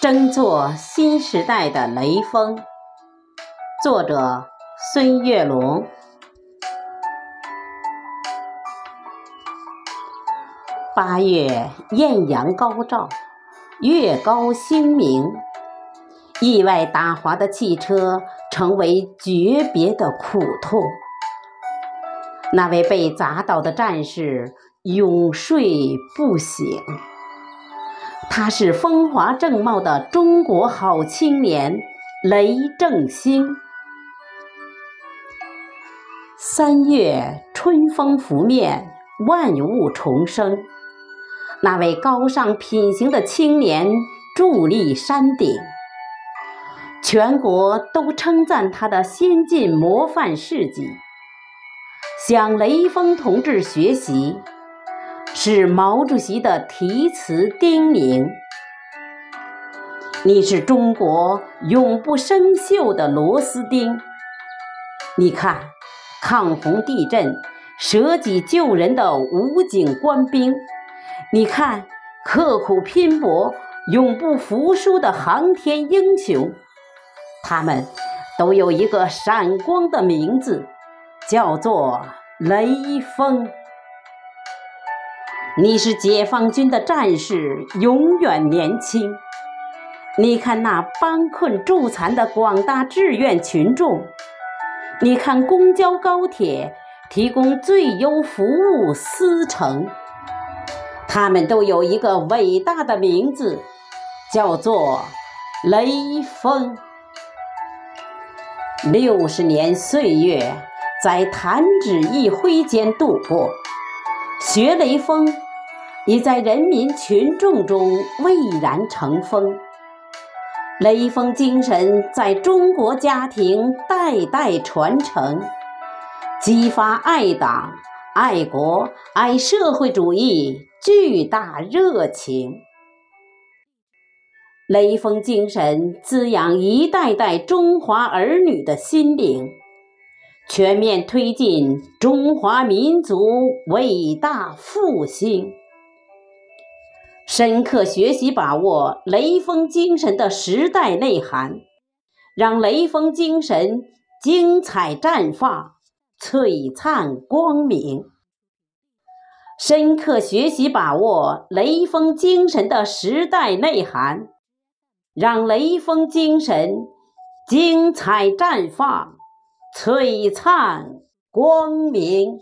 争做新时代的雷锋，作者孙月龙。八月艳阳高照，月高星明，意外打滑的汽车成为诀别的苦痛。那位被砸倒的战士永睡不醒。他是风华正茂的中国好青年雷正兴。三月春风拂面，万物重生。那位高尚品行的青年伫立山顶，全国都称赞他的先进模范事迹。向雷锋同志学习，是毛主席的题词叮咛。你是中国永不生锈的螺丝钉。你看，抗洪地震、舍己救人的武警官兵；你看，刻苦拼搏、永不服输的航天英雄。他们都有一个闪光的名字。叫做雷锋，你是解放军的战士，永远年轻。你看那帮困助残的广大志愿群众，你看公交高铁提供最优服务司乘，他们都有一个伟大的名字，叫做雷锋。六十年岁月。在弹指一挥间度过，学雷锋已在人民群众中蔚然成风。雷锋精神在中国家庭代代传承，激发爱党、爱国、爱社会主义巨大热情。雷锋精神滋养一代代中华儿女的心灵。全面推进中华民族伟大复兴，深刻学习把握雷锋精神的时代内涵，让雷锋精神精彩绽放、璀璨光明。深刻学习把握雷锋精神的时代内涵，让雷锋精神精彩绽放。璀璨光明。